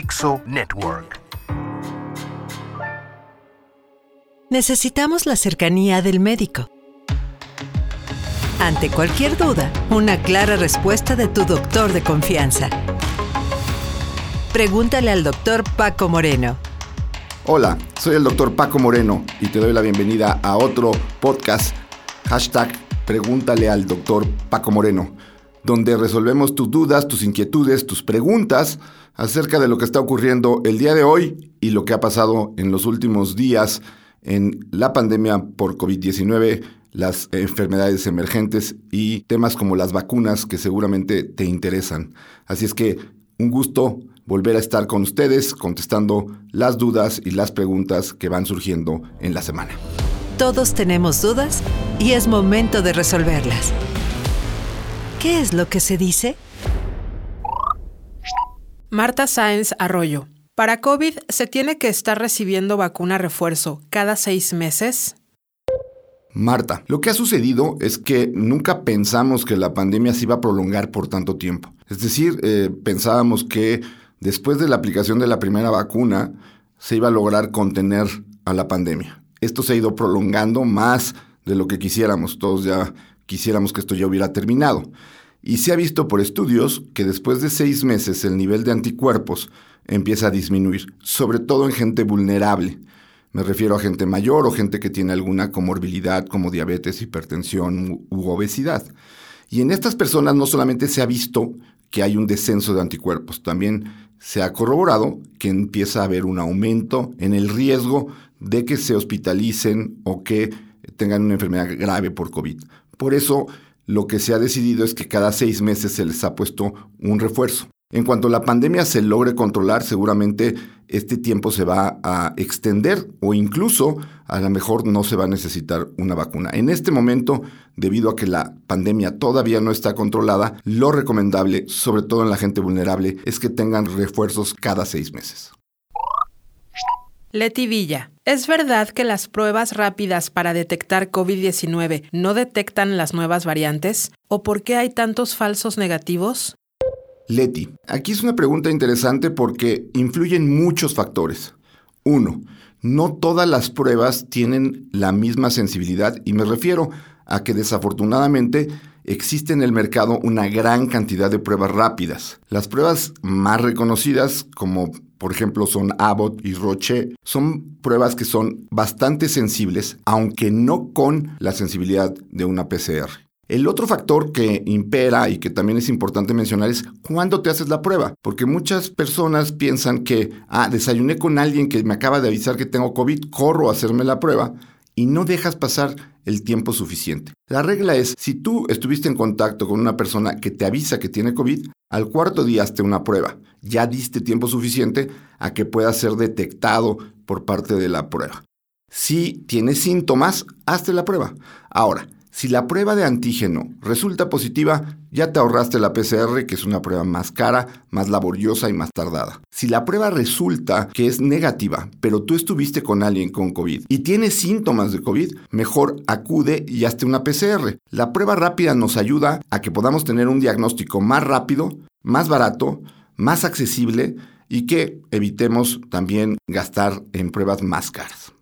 Dixo Network. Necesitamos la cercanía del médico. Ante cualquier duda, una clara respuesta de tu doctor de confianza. Pregúntale al doctor Paco Moreno. Hola, soy el doctor Paco Moreno y te doy la bienvenida a otro podcast, hashtag Pregúntale al doctor Paco Moreno, donde resolvemos tus dudas, tus inquietudes, tus preguntas acerca de lo que está ocurriendo el día de hoy y lo que ha pasado en los últimos días en la pandemia por COVID-19, las enfermedades emergentes y temas como las vacunas que seguramente te interesan. Así es que un gusto volver a estar con ustedes contestando las dudas y las preguntas que van surgiendo en la semana. Todos tenemos dudas y es momento de resolverlas. ¿Qué es lo que se dice? Marta Sáenz Arroyo. Para COVID, ¿se tiene que estar recibiendo vacuna refuerzo cada seis meses? Marta, lo que ha sucedido es que nunca pensamos que la pandemia se iba a prolongar por tanto tiempo. Es decir, eh, pensábamos que después de la aplicación de la primera vacuna se iba a lograr contener a la pandemia. Esto se ha ido prolongando más de lo que quisiéramos. Todos ya quisiéramos que esto ya hubiera terminado. Y se ha visto por estudios que después de seis meses el nivel de anticuerpos empieza a disminuir, sobre todo en gente vulnerable. Me refiero a gente mayor o gente que tiene alguna comorbilidad como diabetes, hipertensión u obesidad. Y en estas personas no solamente se ha visto que hay un descenso de anticuerpos, también se ha corroborado que empieza a haber un aumento en el riesgo de que se hospitalicen o que tengan una enfermedad grave por COVID. Por eso, lo que se ha decidido es que cada seis meses se les ha puesto un refuerzo. En cuanto la pandemia se logre controlar, seguramente este tiempo se va a extender o incluso a lo mejor no se va a necesitar una vacuna. En este momento, debido a que la pandemia todavía no está controlada, lo recomendable, sobre todo en la gente vulnerable, es que tengan refuerzos cada seis meses. Leti Villa, ¿es verdad que las pruebas rápidas para detectar COVID-19 no detectan las nuevas variantes? ¿O por qué hay tantos falsos negativos? Leti, aquí es una pregunta interesante porque influyen muchos factores. Uno, no todas las pruebas tienen la misma sensibilidad y me refiero a que desafortunadamente existe en el mercado una gran cantidad de pruebas rápidas. Las pruebas más reconocidas, como por ejemplo son Abbott y Roche, son pruebas que son bastante sensibles, aunque no con la sensibilidad de una PCR. El otro factor que impera y que también es importante mencionar es cuándo te haces la prueba, porque muchas personas piensan que, ah, desayuné con alguien que me acaba de avisar que tengo COVID, corro a hacerme la prueba y no dejas pasar el tiempo suficiente. La regla es, si tú estuviste en contacto con una persona que te avisa que tiene COVID, al cuarto día hazte una prueba. Ya diste tiempo suficiente a que pueda ser detectado por parte de la prueba. Si tienes síntomas, hazte la prueba. Ahora, si la prueba de antígeno resulta positiva, ya te ahorraste la PCR, que es una prueba más cara, más laboriosa y más tardada. Si la prueba resulta que es negativa, pero tú estuviste con alguien con COVID y tienes síntomas de COVID, mejor acude y hazte una PCR. La prueba rápida nos ayuda a que podamos tener un diagnóstico más rápido, más barato, más accesible y que evitemos también gastar en pruebas más caras.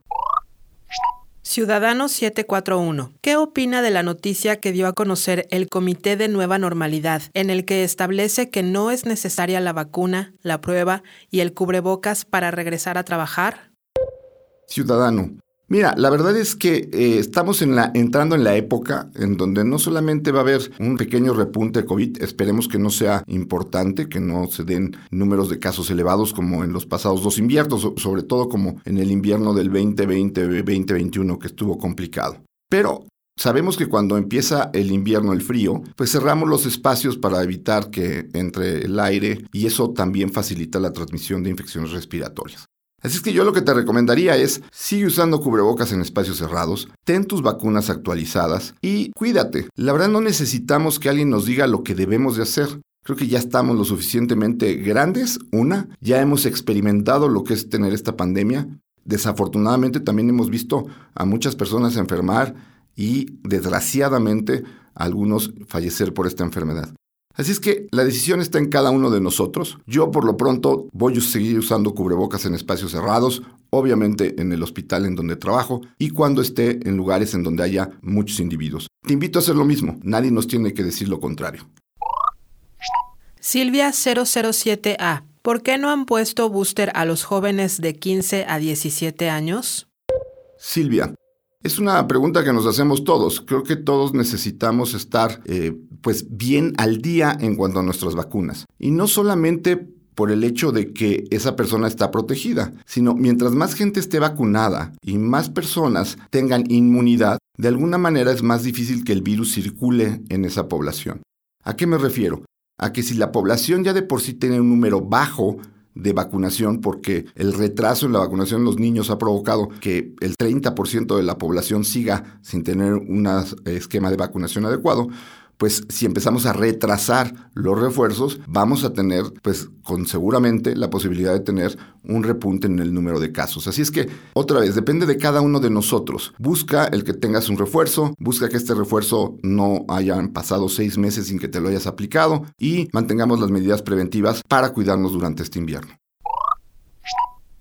Ciudadano 741. ¿Qué opina de la noticia que dio a conocer el Comité de Nueva Normalidad, en el que establece que no es necesaria la vacuna, la prueba y el cubrebocas para regresar a trabajar? Ciudadano, Mira, la verdad es que eh, estamos entrando en la época en donde no solamente va a haber un pequeño repunte de COVID, esperemos que no sea importante, que no se den números de casos elevados como en los pasados dos inviernos, sobre todo como en el invierno del 2020-2021 que estuvo complicado. Pero Sabemos que cuando empieza el invierno, el frío, pues cerramos los espacios para evitar que entre el aire y eso también facilita la transmisión de infecciones respiratorias. Así es que yo lo que te recomendaría es, sigue usando cubrebocas en espacios cerrados, ten tus vacunas actualizadas y cuídate. La verdad no necesitamos que alguien nos diga lo que debemos de hacer. Creo que ya estamos lo suficientemente grandes, una, ya hemos experimentado lo que es tener esta pandemia. Desafortunadamente también hemos visto a muchas personas enfermar y desgraciadamente algunos fallecer por esta enfermedad. Así es que la decisión está en cada uno de nosotros. Yo por lo pronto voy a seguir usando cubrebocas en espacios cerrados, obviamente en el hospital en donde trabajo y cuando esté en lugares en donde haya muchos individuos. Te invito a hacer lo mismo, nadie nos tiene que decir lo contrario. Silvia 007A, ¿por qué no han puesto booster a los jóvenes de 15 a 17 años? Silvia, es una pregunta que nos hacemos todos. Creo que todos necesitamos estar eh, pues bien al día en cuanto a nuestras vacunas. Y no solamente por el hecho de que esa persona está protegida, sino mientras más gente esté vacunada y más personas tengan inmunidad, de alguna manera es más difícil que el virus circule en esa población. ¿A qué me refiero? A que si la población ya de por sí tiene un número bajo de vacunación porque el retraso en la vacunación de los niños ha provocado que el 30% de la población siga sin tener un esquema de vacunación adecuado, pues si empezamos a retrasar los refuerzos, vamos a tener, pues con seguramente la posibilidad de tener un repunte en el número de casos. Así es que, otra vez, depende de cada uno de nosotros. Busca el que tengas un refuerzo, busca que este refuerzo no hayan pasado seis meses sin que te lo hayas aplicado y mantengamos las medidas preventivas para cuidarnos durante este invierno.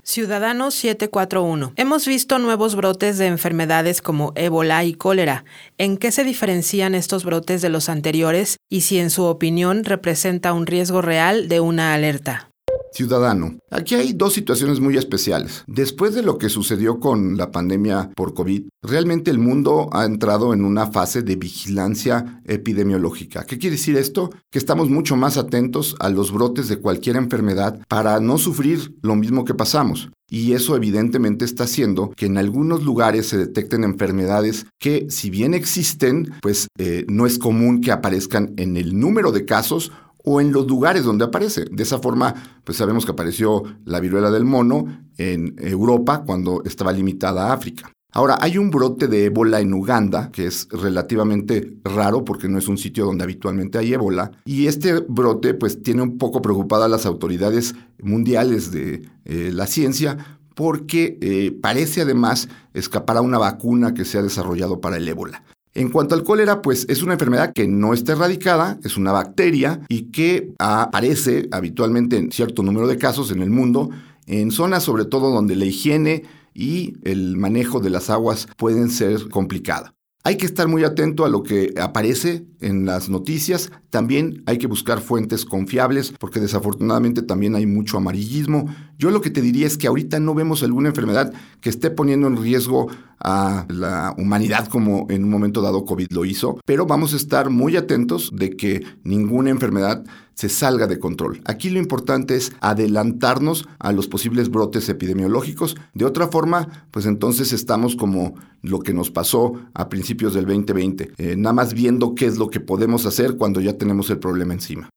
Ciudadano 741. Hemos visto nuevos brotes de enfermedades como ébola y cólera. ¿En qué se diferencian estos brotes de los anteriores y si en su opinión representa un riesgo real de una alerta? Ciudadano, aquí hay dos situaciones muy especiales. Después de lo que sucedió con la pandemia por COVID, realmente el mundo ha entrado en una fase de vigilancia epidemiológica. ¿Qué quiere decir esto? Que estamos mucho más atentos a los brotes de cualquier enfermedad para no sufrir lo mismo que pasamos. Y eso evidentemente está haciendo que en algunos lugares se detecten enfermedades que si bien existen, pues eh, no es común que aparezcan en el número de casos o en los lugares donde aparece. De esa forma, pues sabemos que apareció la viruela del mono en Europa cuando estaba limitada a África. Ahora, hay un brote de ébola en Uganda, que es relativamente raro porque no es un sitio donde habitualmente hay ébola, y este brote pues tiene un poco preocupada a las autoridades mundiales de eh, la ciencia porque eh, parece además escapar a una vacuna que se ha desarrollado para el ébola. En cuanto al cólera, pues es una enfermedad que no está erradicada, es una bacteria y que aparece habitualmente en cierto número de casos en el mundo, en zonas sobre todo donde la higiene y el manejo de las aguas pueden ser complicadas. Hay que estar muy atento a lo que aparece en las noticias. También hay que buscar fuentes confiables porque desafortunadamente también hay mucho amarillismo. Yo lo que te diría es que ahorita no vemos alguna enfermedad que esté poniendo en riesgo a la humanidad como en un momento dado COVID lo hizo, pero vamos a estar muy atentos de que ninguna enfermedad se salga de control. Aquí lo importante es adelantarnos a los posibles brotes epidemiológicos. De otra forma, pues entonces estamos como lo que nos pasó a principios del 2020, eh, nada más viendo qué es lo que podemos hacer cuando ya tenemos el problema encima.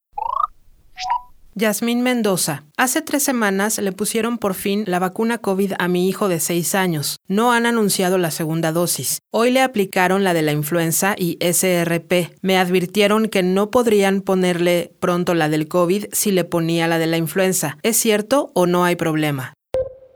Yasmín Mendoza. Hace tres semanas le pusieron por fin la vacuna COVID a mi hijo de seis años. No han anunciado la segunda dosis. Hoy le aplicaron la de la influenza y SRP. Me advirtieron que no podrían ponerle pronto la del COVID si le ponía la de la influenza. ¿Es cierto o no hay problema?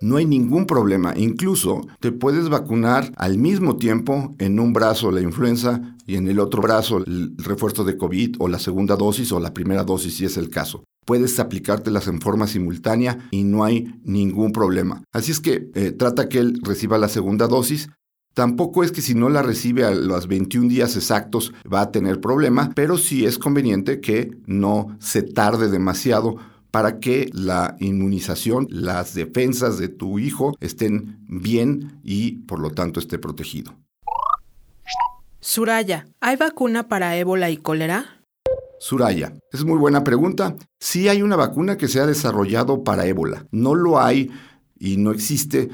No hay ningún problema. Incluso te puedes vacunar al mismo tiempo en un brazo la influenza y en el otro brazo el refuerzo de COVID o la segunda dosis o la primera dosis si es el caso puedes aplicártelas en forma simultánea y no hay ningún problema. Así es que eh, trata que él reciba la segunda dosis. Tampoco es que si no la recibe a los 21 días exactos va a tener problema, pero sí es conveniente que no se tarde demasiado para que la inmunización, las defensas de tu hijo estén bien y por lo tanto esté protegido. Suraya, ¿hay vacuna para ébola y cólera? Suraya, es muy buena pregunta. Sí hay una vacuna que se ha desarrollado para ébola. No lo hay y no existe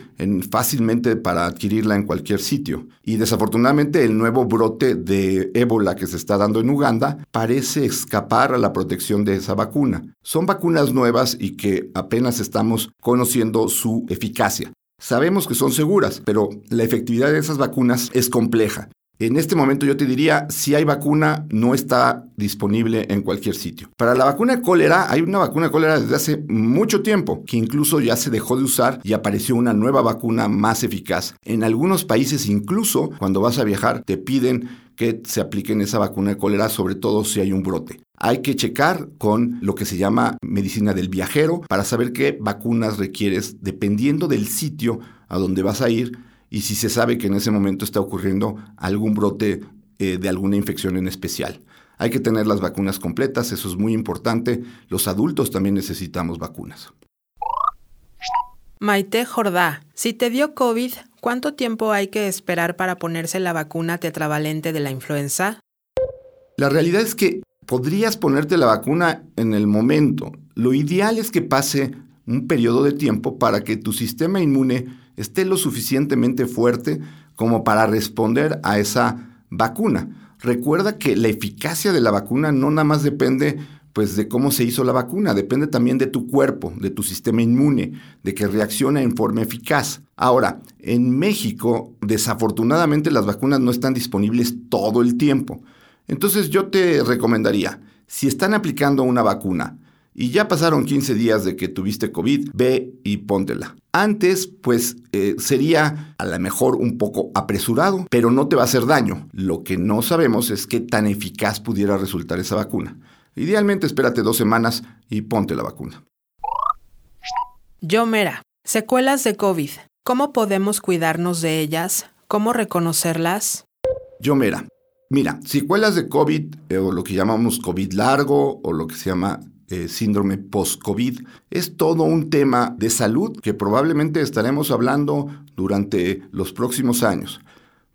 fácilmente para adquirirla en cualquier sitio. Y desafortunadamente el nuevo brote de ébola que se está dando en Uganda parece escapar a la protección de esa vacuna. Son vacunas nuevas y que apenas estamos conociendo su eficacia. Sabemos que son seguras, pero la efectividad de esas vacunas es compleja. En este momento yo te diría, si hay vacuna, no está disponible en cualquier sitio. Para la vacuna de cólera, hay una vacuna de cólera desde hace mucho tiempo, que incluso ya se dejó de usar y apareció una nueva vacuna más eficaz. En algunos países incluso, cuando vas a viajar, te piden que se apliquen esa vacuna de cólera, sobre todo si hay un brote. Hay que checar con lo que se llama medicina del viajero para saber qué vacunas requieres dependiendo del sitio a donde vas a ir y si se sabe que en ese momento está ocurriendo algún brote eh, de alguna infección en especial. Hay que tener las vacunas completas, eso es muy importante. Los adultos también necesitamos vacunas. Maite Jordá, si te dio COVID, ¿cuánto tiempo hay que esperar para ponerse la vacuna tetravalente de la influenza? La realidad es que podrías ponerte la vacuna en el momento. Lo ideal es que pase un periodo de tiempo para que tu sistema inmune esté lo suficientemente fuerte como para responder a esa vacuna. Recuerda que la eficacia de la vacuna no nada más depende pues de cómo se hizo la vacuna, depende también de tu cuerpo, de tu sistema inmune, de que reaccione en forma eficaz. Ahora, en México, desafortunadamente las vacunas no están disponibles todo el tiempo. Entonces yo te recomendaría, si están aplicando una vacuna y ya pasaron 15 días de que tuviste COVID, ve y póntela. Antes, pues eh, sería a lo mejor un poco apresurado, pero no te va a hacer daño. Lo que no sabemos es qué tan eficaz pudiera resultar esa vacuna. Idealmente espérate dos semanas y ponte la vacuna. Yo Mera, secuelas de COVID. ¿Cómo podemos cuidarnos de ellas? ¿Cómo reconocerlas? Yo Mera, mira, secuelas de COVID eh, o lo que llamamos COVID largo o lo que se llama eh, síndrome post-COVID es todo un tema de salud que probablemente estaremos hablando durante los próximos años.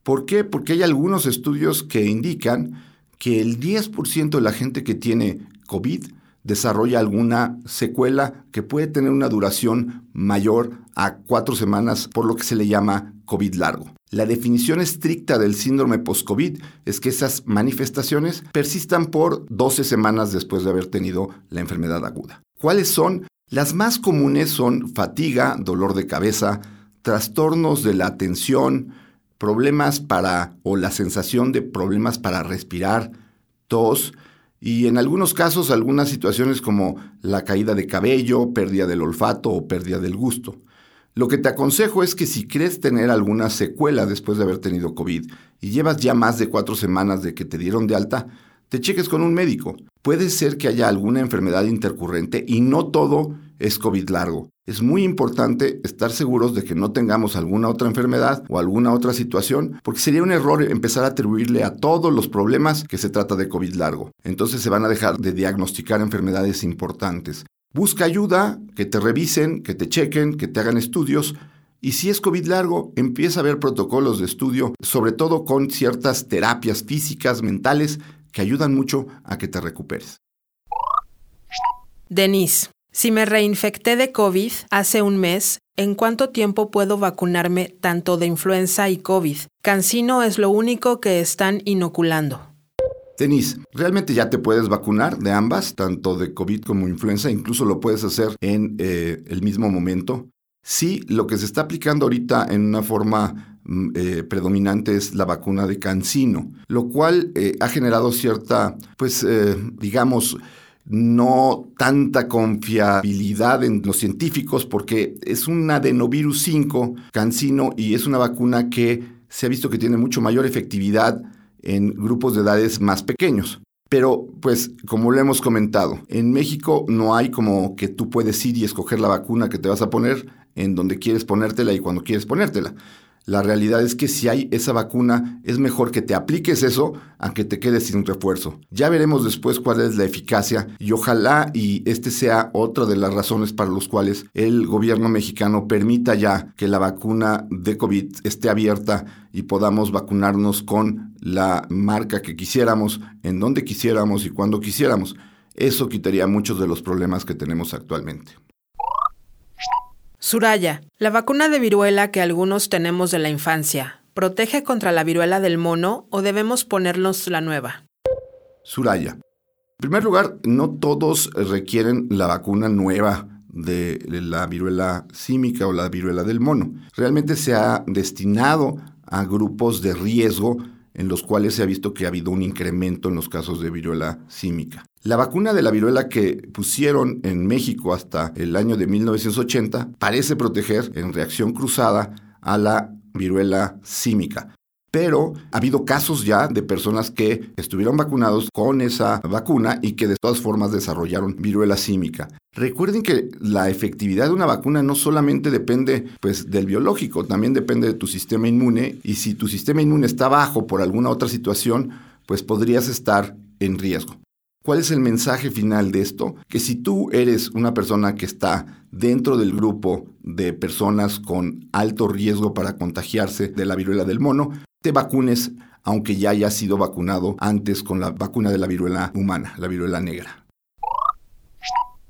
¿Por qué? Porque hay algunos estudios que indican que el 10% de la gente que tiene COVID desarrolla alguna secuela que puede tener una duración mayor a cuatro semanas, por lo que se le llama COVID largo. La definición estricta del síndrome post-COVID es que esas manifestaciones persistan por 12 semanas después de haber tenido la enfermedad aguda. ¿Cuáles son? Las más comunes son fatiga, dolor de cabeza, trastornos de la atención, problemas para o la sensación de problemas para respirar, tos y en algunos casos algunas situaciones como la caída de cabello, pérdida del olfato o pérdida del gusto. Lo que te aconsejo es que si crees tener alguna secuela después de haber tenido COVID y llevas ya más de cuatro semanas de que te dieron de alta, te cheques con un médico. Puede ser que haya alguna enfermedad intercurrente y no todo es COVID largo. Es muy importante estar seguros de que no tengamos alguna otra enfermedad o alguna otra situación, porque sería un error empezar a atribuirle a todos los problemas que se trata de COVID largo. Entonces se van a dejar de diagnosticar enfermedades importantes. Busca ayuda, que te revisen, que te chequen, que te hagan estudios. Y si es COVID largo, empieza a ver protocolos de estudio, sobre todo con ciertas terapias físicas, mentales, que ayudan mucho a que te recuperes. Denise, si me reinfecté de COVID hace un mes, ¿en cuánto tiempo puedo vacunarme tanto de influenza y COVID? Cancino es lo único que están inoculando. Denise, realmente ya te puedes vacunar de ambas, tanto de COVID como influenza, incluso lo puedes hacer en eh, el mismo momento. Sí, lo que se está aplicando ahorita en una forma mm, eh, predominante es la vacuna de Cancino, lo cual eh, ha generado cierta, pues, digamos, no tanta confiabilidad en los científicos porque es un adenovirus 5 cancino y es una vacuna que se ha visto que tiene mucho mayor efectividad en grupos de edades más pequeños. Pero, pues, como lo hemos comentado, en México no hay como que tú puedes ir y escoger la vacuna que te vas a poner en donde quieres ponértela y cuando quieres ponértela. La realidad es que si hay esa vacuna, es mejor que te apliques eso a que te quedes sin refuerzo. Ya veremos después cuál es la eficacia y ojalá y este sea otra de las razones para las cuales el gobierno mexicano permita ya que la vacuna de COVID esté abierta y podamos vacunarnos con la marca que quisiéramos, en donde quisiéramos y cuando quisiéramos. Eso quitaría muchos de los problemas que tenemos actualmente. Suraya, la vacuna de viruela que algunos tenemos de la infancia, ¿protege contra la viruela del mono o debemos ponernos la nueva? Suraya. En primer lugar, no todos requieren la vacuna nueva de la viruela símica o la viruela del mono. Realmente se ha destinado a grupos de riesgo en los cuales se ha visto que ha habido un incremento en los casos de viruela símica. La vacuna de la viruela que pusieron en México hasta el año de 1980 parece proteger en reacción cruzada a la viruela símica. Pero ha habido casos ya de personas que estuvieron vacunados con esa vacuna y que de todas formas desarrollaron viruela símica. Recuerden que la efectividad de una vacuna no solamente depende pues, del biológico, también depende de tu sistema inmune y si tu sistema inmune está bajo por alguna otra situación, pues podrías estar en riesgo. ¿Cuál es el mensaje final de esto? Que si tú eres una persona que está dentro del grupo de personas con alto riesgo para contagiarse de la viruela del mono, te vacunes aunque ya hayas sido vacunado antes con la vacuna de la viruela humana, la viruela negra.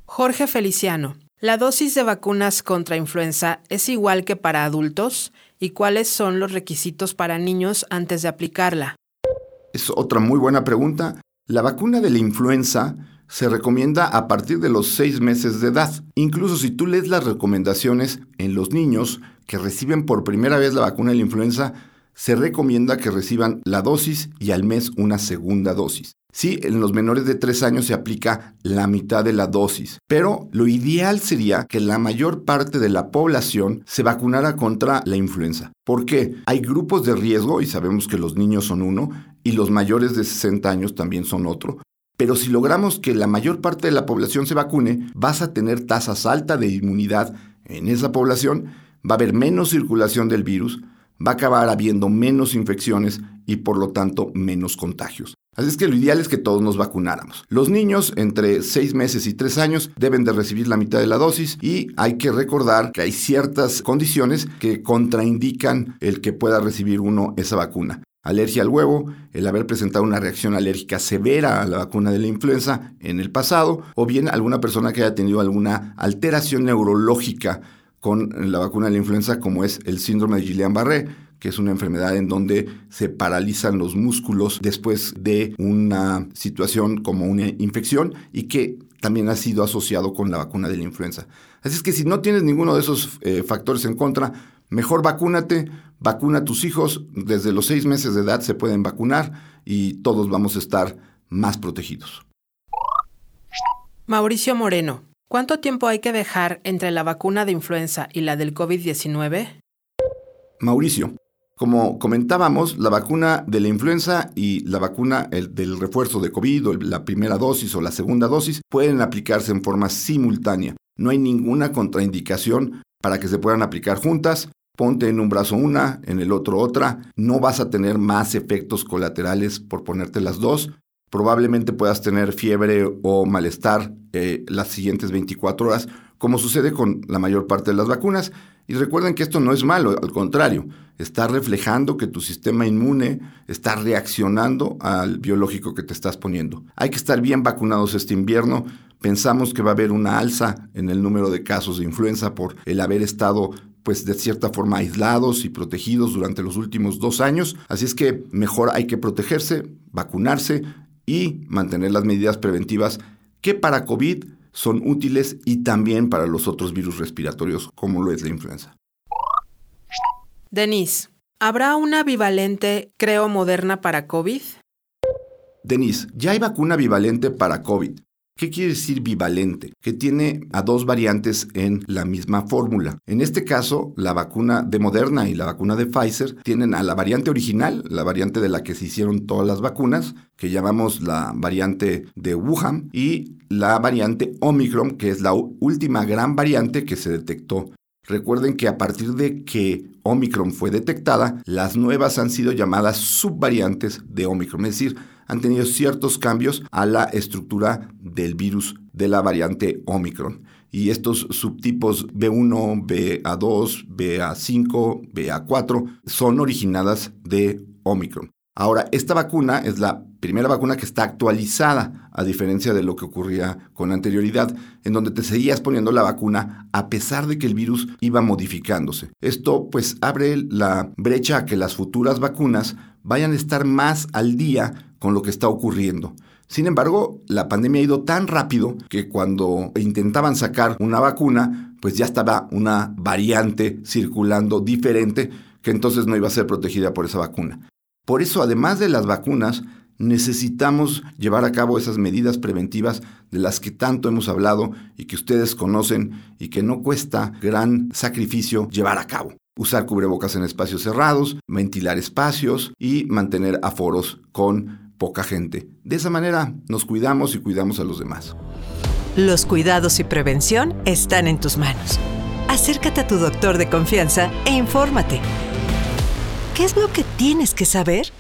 Jorge Feliciano, ¿la dosis de vacunas contra influenza es igual que para adultos? ¿Y cuáles son los requisitos para niños antes de aplicarla? Es otra muy buena pregunta. La vacuna de la influenza se recomienda a partir de los seis meses de edad. Incluso si tú lees las recomendaciones en los niños que reciben por primera vez la vacuna de la influenza, se recomienda que reciban la dosis y al mes una segunda dosis. Sí, en los menores de 3 años se aplica la mitad de la dosis, pero lo ideal sería que la mayor parte de la población se vacunara contra la influenza. ¿Por qué? Hay grupos de riesgo, y sabemos que los niños son uno, y los mayores de 60 años también son otro. Pero si logramos que la mayor parte de la población se vacune, vas a tener tasas altas de inmunidad en esa población, va a haber menos circulación del virus, va a acabar habiendo menos infecciones y por lo tanto menos contagios. Así es que lo ideal es que todos nos vacunáramos. Los niños entre 6 meses y 3 años deben de recibir la mitad de la dosis y hay que recordar que hay ciertas condiciones que contraindican el que pueda recibir uno esa vacuna. Alergia al huevo, el haber presentado una reacción alérgica severa a la vacuna de la influenza en el pasado, o bien alguna persona que haya tenido alguna alteración neurológica con la vacuna de la influenza, como es el síndrome de Guillain-Barré, que es una enfermedad en donde se paralizan los músculos después de una situación como una infección y que también ha sido asociado con la vacuna de la influenza. Así es que si no tienes ninguno de esos eh, factores en contra, mejor vacúnate, vacuna a tus hijos, desde los seis meses de edad se pueden vacunar y todos vamos a estar más protegidos. Mauricio Moreno, ¿cuánto tiempo hay que dejar entre la vacuna de influenza y la del COVID-19? Mauricio, como comentábamos, la vacuna de la influenza y la vacuna del refuerzo de COVID, o la primera dosis o la segunda dosis, pueden aplicarse en forma simultánea. No hay ninguna contraindicación para que se puedan aplicar juntas. Ponte en un brazo una, en el otro otra. No vas a tener más efectos colaterales por ponerte las dos. Probablemente puedas tener fiebre o malestar eh, las siguientes 24 horas, como sucede con la mayor parte de las vacunas. Y recuerden que esto no es malo, al contrario, está reflejando que tu sistema inmune está reaccionando al biológico que te estás poniendo. Hay que estar bien vacunados este invierno. Pensamos que va a haber una alza en el número de casos de influenza por el haber estado pues de cierta forma aislados y protegidos durante los últimos dos años. Así es que mejor hay que protegerse, vacunarse y mantener las medidas preventivas que para COVID son útiles y también para los otros virus respiratorios como lo es la influenza. Denise, ¿habrá una bivalente, creo, moderna para COVID? Denise, ya hay vacuna bivalente para COVID. ¿Qué quiere decir bivalente? Que tiene a dos variantes en la misma fórmula. En este caso, la vacuna de Moderna y la vacuna de Pfizer tienen a la variante original, la variante de la que se hicieron todas las vacunas, que llamamos la variante de Wuhan, y la variante Omicron, que es la última gran variante que se detectó. Recuerden que a partir de que Omicron fue detectada, las nuevas han sido llamadas subvariantes de Omicron, es decir, han tenido ciertos cambios a la estructura del virus de la variante Omicron. Y estos subtipos B1, BA2, BA5, BA4 son originadas de Omicron. Ahora, esta vacuna es la primera vacuna que está actualizada, a diferencia de lo que ocurría con anterioridad, en donde te seguías poniendo la vacuna a pesar de que el virus iba modificándose. Esto pues abre la brecha a que las futuras vacunas vayan a estar más al día con lo que está ocurriendo. Sin embargo, la pandemia ha ido tan rápido que cuando intentaban sacar una vacuna, pues ya estaba una variante circulando diferente que entonces no iba a ser protegida por esa vacuna. Por eso, además de las vacunas, necesitamos llevar a cabo esas medidas preventivas de las que tanto hemos hablado y que ustedes conocen y que no cuesta gran sacrificio llevar a cabo. usar cubrebocas en espacios cerrados, ventilar espacios y mantener aforos con poca gente. De esa manera nos cuidamos y cuidamos a los demás. Los cuidados y prevención están en tus manos. Acércate a tu doctor de confianza e infórmate. ¿Qué es lo que tienes que saber?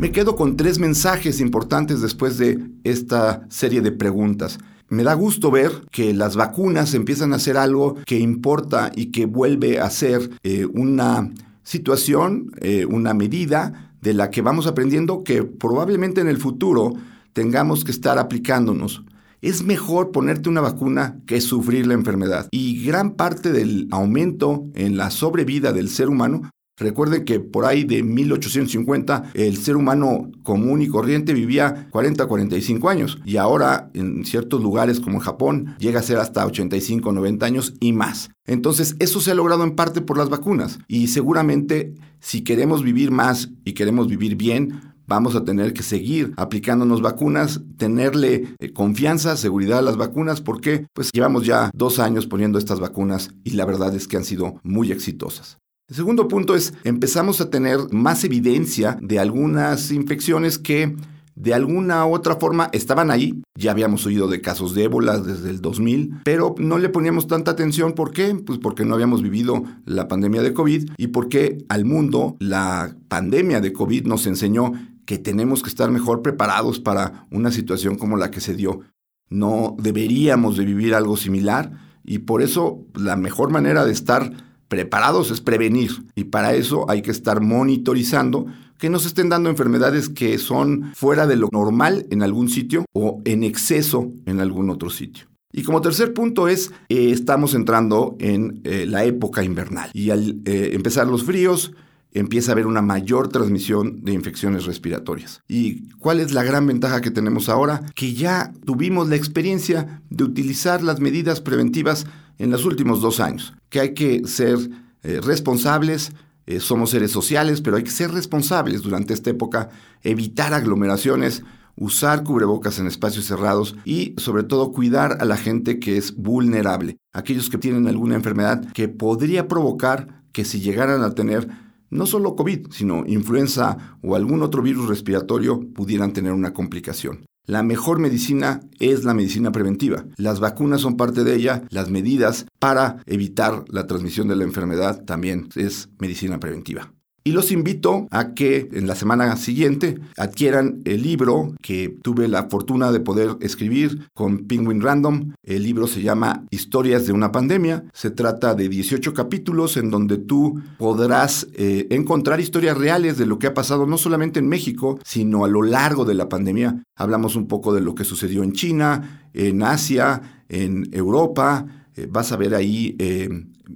Me quedo con tres mensajes importantes después de esta serie de preguntas. Me da gusto ver que las vacunas empiezan a ser algo que importa y que vuelve a ser eh, una situación, eh, una medida de la que vamos aprendiendo que probablemente en el futuro tengamos que estar aplicándonos. Es mejor ponerte una vacuna que sufrir la enfermedad. Y gran parte del aumento en la sobrevida del ser humano Recuerden que por ahí de 1850 el ser humano común y corriente vivía 40 a 45 años y ahora en ciertos lugares como Japón llega a ser hasta 85 90 años y más. Entonces eso se ha logrado en parte por las vacunas y seguramente si queremos vivir más y queremos vivir bien, vamos a tener que seguir aplicándonos vacunas, tenerle eh, confianza, seguridad a las vacunas, porque pues llevamos ya dos años poniendo estas vacunas y la verdad es que han sido muy exitosas. El segundo punto es, empezamos a tener más evidencia de algunas infecciones que de alguna u otra forma estaban ahí. Ya habíamos oído de casos de ébola desde el 2000, pero no le poníamos tanta atención. ¿Por qué? Pues porque no habíamos vivido la pandemia de COVID y porque al mundo la pandemia de COVID nos enseñó que tenemos que estar mejor preparados para una situación como la que se dio. No deberíamos de vivir algo similar y por eso la mejor manera de estar preparados es prevenir y para eso hay que estar monitorizando que no se estén dando enfermedades que son fuera de lo normal en algún sitio o en exceso en algún otro sitio. Y como tercer punto es, eh, estamos entrando en eh, la época invernal y al eh, empezar los fríos, empieza a haber una mayor transmisión de infecciones respiratorias. ¿Y cuál es la gran ventaja que tenemos ahora? Que ya tuvimos la experiencia de utilizar las medidas preventivas en los últimos dos años, que hay que ser eh, responsables, eh, somos seres sociales, pero hay que ser responsables durante esta época, evitar aglomeraciones, usar cubrebocas en espacios cerrados y sobre todo cuidar a la gente que es vulnerable, aquellos que tienen alguna enfermedad que podría provocar que si llegaran a tener no solo COVID, sino influenza o algún otro virus respiratorio pudieran tener una complicación. La mejor medicina es la medicina preventiva. Las vacunas son parte de ella, las medidas para evitar la transmisión de la enfermedad también es medicina preventiva. Y los invito a que en la semana siguiente adquieran el libro que tuve la fortuna de poder escribir con Penguin Random. El libro se llama Historias de una pandemia. Se trata de 18 capítulos en donde tú podrás eh, encontrar historias reales de lo que ha pasado no solamente en México, sino a lo largo de la pandemia. Hablamos un poco de lo que sucedió en China, en Asia, en Europa. Eh, vas a ver ahí eh,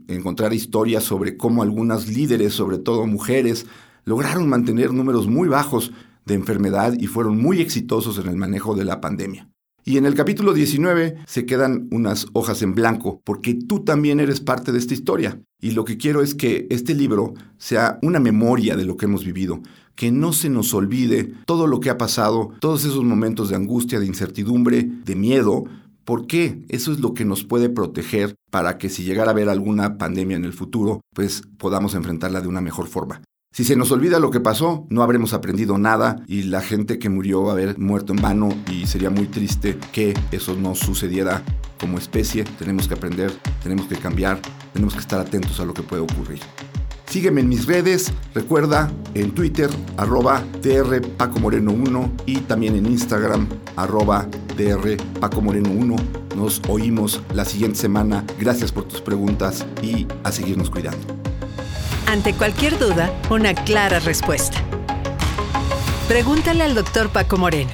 encontrar historias sobre cómo algunas líderes, sobre todo mujeres, lograron mantener números muy bajos de enfermedad y fueron muy exitosos en el manejo de la pandemia. Y en el capítulo 19 se quedan unas hojas en blanco, porque tú también eres parte de esta historia. Y lo que quiero es que este libro sea una memoria de lo que hemos vivido, que no se nos olvide todo lo que ha pasado, todos esos momentos de angustia, de incertidumbre, de miedo, ¿Por qué? Eso es lo que nos puede proteger para que si llegara a haber alguna pandemia en el futuro, pues podamos enfrentarla de una mejor forma. Si se nos olvida lo que pasó, no habremos aprendido nada y la gente que murió va a haber muerto en vano y sería muy triste que eso no sucediera como especie. Tenemos que aprender, tenemos que cambiar, tenemos que estar atentos a lo que puede ocurrir. Sígueme en mis redes, recuerda en Twitter, arroba DR Paco Moreno 1 y también en Instagram, arroba DR Paco Moreno 1. Nos oímos la siguiente semana. Gracias por tus preguntas y a seguirnos cuidando. Ante cualquier duda, una clara respuesta. Pregúntale al doctor Paco Moreno.